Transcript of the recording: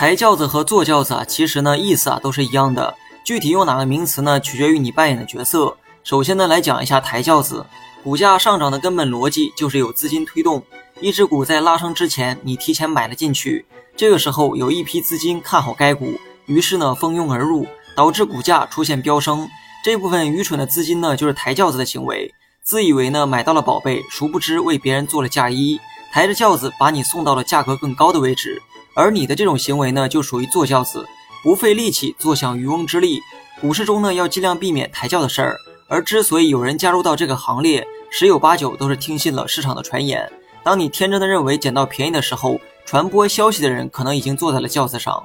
抬轿子和坐轿子啊，其实呢意思啊都是一样的，具体用哪个名词呢，取决于你扮演的角色。首先呢，来讲一下抬轿子，股价上涨的根本逻辑就是有资金推动。一只股在拉升之前，你提前买了进去，这个时候有一批资金看好该股，于是呢蜂拥而入，导致股价出现飙升。这部分愚蠢的资金呢，就是抬轿子的行为，自以为呢买到了宝贝，殊不知为别人做了嫁衣，抬着轿子把你送到了价格更高的位置。而你的这种行为呢，就属于坐轿子，不费力气坐享渔翁之利。股市中呢，要尽量避免抬轿的事儿。而之所以有人加入到这个行列，十有八九都是听信了市场的传言。当你天真的认为捡到便宜的时候，传播消息的人可能已经坐在了轿子上。